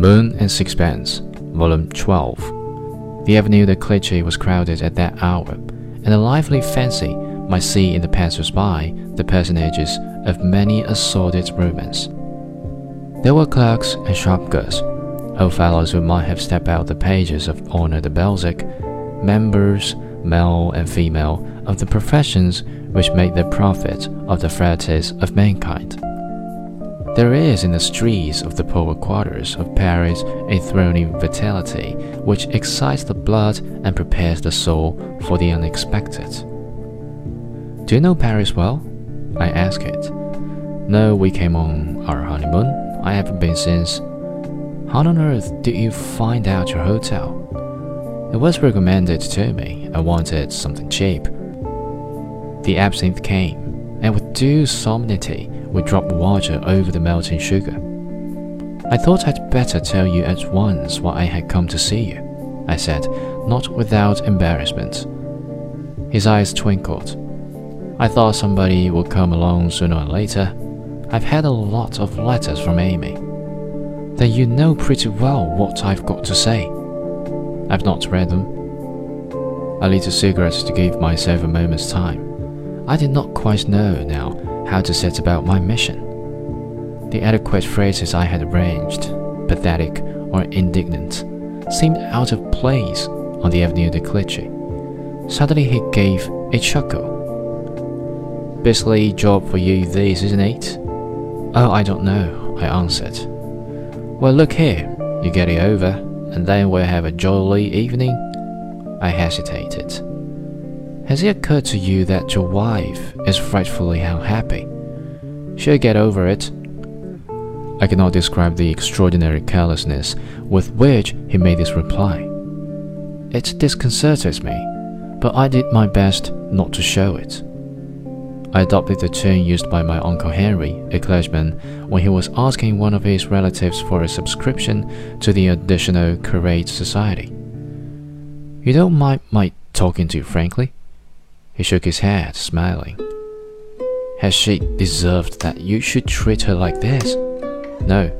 Moon and Sixpence, Volume 12. The Avenue de Clichy was crowded at that hour, and a lively fancy might see in the passers-by the personages of many a sordid romance. There were clerks and shop girls, old fellows who might have stepped out the pages of Honoré de Balzac, members, male and female, of the professions which make their profit of the frailties of mankind. There is in the streets of the poorer quarters of Paris a thrilling vitality which excites the blood and prepares the soul for the unexpected. Do you know Paris well? I asked it. No, we came on our honeymoon. I haven't been since. How on earth did you find out your hotel? It was recommended to me. I wanted something cheap. The absinthe came, and with due solemnity, we dropped water over the melting sugar. I thought I'd better tell you at once why I had come to see you, I said, not without embarrassment. His eyes twinkled. I thought somebody would come along sooner or later. I've had a lot of letters from Amy. Then you know pretty well what I've got to say. I've not read them. I lit a cigarette to give myself a moment's time. I did not quite know now how to set about my mission. The adequate phrases I had arranged, pathetic or indignant, seemed out of place on the Avenue de Clichy. Suddenly he gave a chuckle. Beastly job for you this, isn't it? Oh, I don't know, I answered. Well, look here, you get it over, and then we'll have a jolly evening. I hesitated. Has it occurred to you that your wife is frightfully unhappy? She'll get over it. I cannot describe the extraordinary carelessness with which he made this reply. It disconcerted me, but I did my best not to show it. I adopted the tone used by my Uncle Henry, a clergyman, when he was asking one of his relatives for a subscription to the Additional Curate Society. You don't mind my talking to you frankly? He shook his head, smiling. Has she deserved that you should treat her like this? No.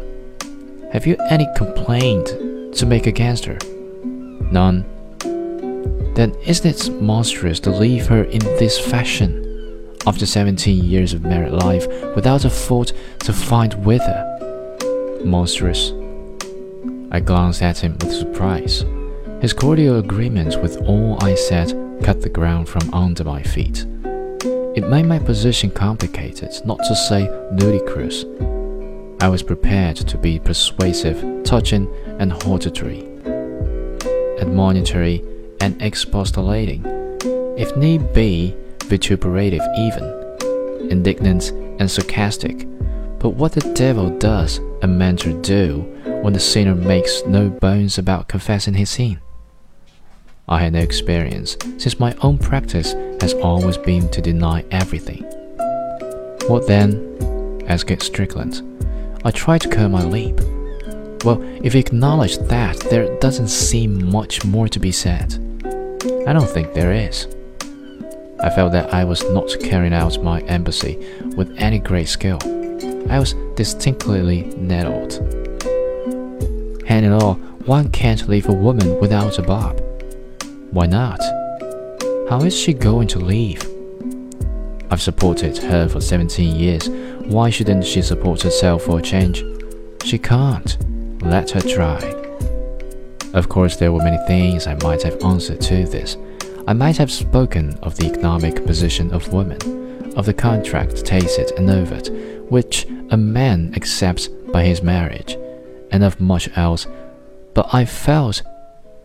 Have you any complaint to make against her? None. Then isn't it monstrous to leave her in this fashion, after 17 years of married life, without a fault to find with her? Monstrous. I glanced at him with surprise. His cordial agreement with all I said cut the ground from under my feet. It made my position complicated, not to say ludicrous. I was prepared to be persuasive, touching, and hortatory, admonitory, and expostulating, if need be, vituperative even, indignant and sarcastic. But what the devil does a mentor do when the sinner makes no bones about confessing his sin? I had no experience, since my own practice has always been to deny everything. What then? asked Strickland. I tried to curl my lip. Well, if you acknowledge that, there doesn't seem much more to be said. I don't think there is. I felt that I was not carrying out my embassy with any great skill. I was distinctly nettled. And in all, one can't leave a woman without a bob. Why not? How is she going to leave? I've supported her for 17 years. Why shouldn't she support herself for a change? She can't. Let her try. Of course, there were many things I might have answered to this. I might have spoken of the economic position of women, of the contract tacit and overt, which a man accepts by his marriage, and of much else, but I felt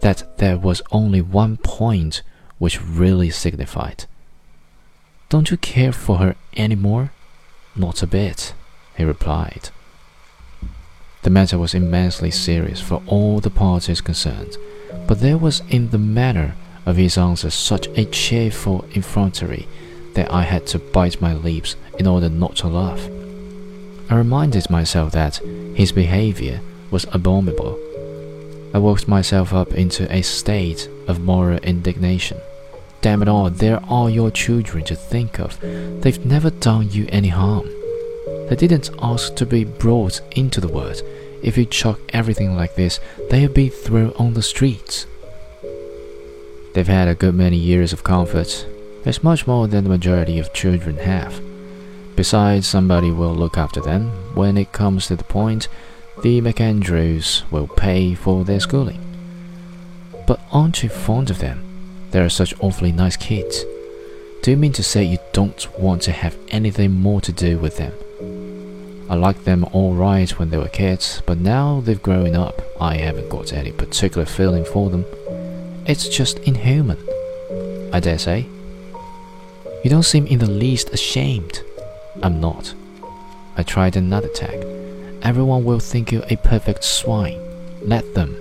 that there was only one point which really signified. Don't you care for her any more? Not a bit, he replied. The matter was immensely serious for all the parties concerned, but there was in the manner of his answer such a cheerful effrontery that I had to bite my lips in order not to laugh. I reminded myself that his behavior was abominable I worked myself up into a state of moral indignation. Damn it all, they're all your children to think of. They've never done you any harm. They didn't ask to be brought into the world. if you chuck everything like this, they'll be thrown on the streets. They've had a good many years of comfort. It's much more than the majority of children have. Besides, somebody will look after them. When it comes to the point, the MacAndrews will pay for their schooling. But aren't you fond of them? They are such awfully nice kids. Do you mean to say you don't want to have anything more to do with them? I liked them all right when they were kids, but now they've grown up, I haven't got any particular feeling for them. It's just inhuman. I dare say. You don't seem in the least ashamed. I'm not. I tried another tack. Everyone will think you a perfect swine. Let them.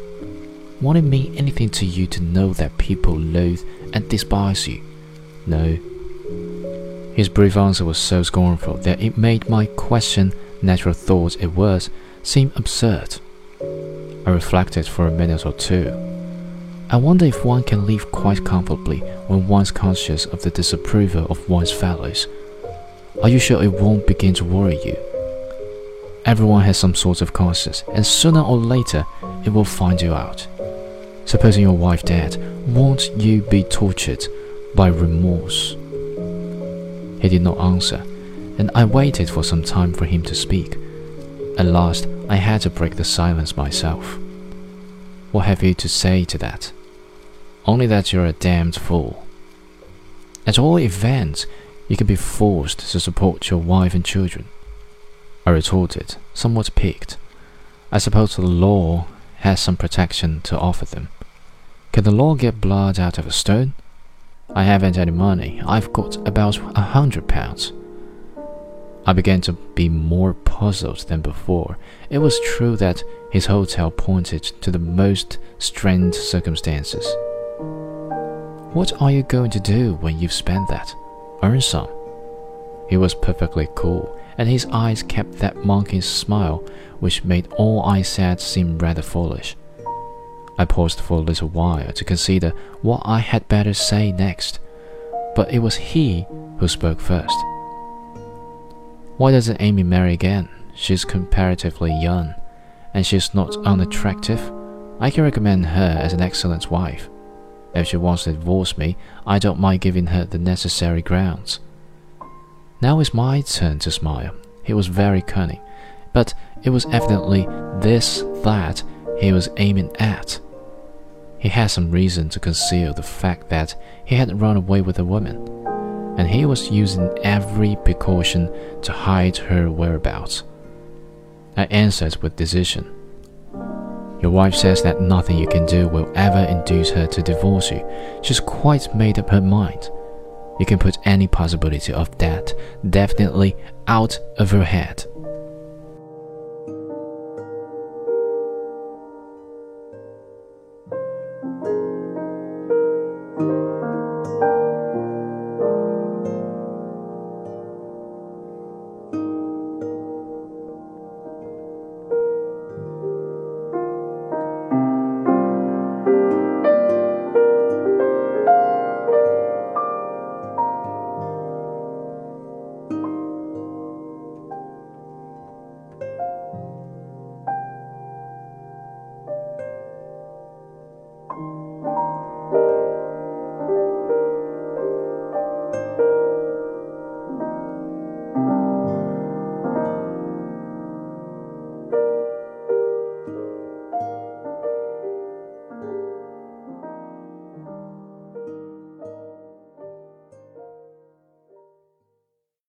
Won't it mean anything to you to know that people loathe and despise you? No. His brief answer was so scornful that it made my question, natural thought it was, seem absurd. I reflected for a minute or two. I wonder if one can live quite comfortably when one's conscious of the disapproval of one's fellows. Are you sure it won't begin to worry you? Everyone has some sort of conscience, and sooner or later it will find you out. Supposing your wife dead, won't you be tortured by remorse? He did not answer, and I waited for some time for him to speak. At last, I had to break the silence myself. What have you to say to that? Only that you're a damned fool. At all events, you can be forced to support your wife and children. I retorted, somewhat piqued. I suppose the law has some protection to offer them. Can the law get blood out of a stone? I haven't any money. I've got about a hundred pounds. I began to be more puzzled than before. It was true that his hotel pointed to the most strained circumstances. What are you going to do when you've spent that? Earn some. He was perfectly cool, and his eyes kept that monkey's smile, which made all I said seem rather foolish. I paused for a little while to consider what I had better say next, but it was he who spoke first. Why doesn't Amy marry again? She's comparatively young and she's not unattractive, I can recommend her as an excellent wife. If she wants to divorce me, I don't mind giving her the necessary grounds. Now it's my turn to smile. He was very cunning, but it was evidently this that he was aiming at. He had some reason to conceal the fact that he had run away with a woman, and he was using every precaution to hide her whereabouts. I answered with decision. Your wife says that nothing you can do will ever induce her to divorce you. She's quite made up her mind. You can put any possibility of that definitely out of her head.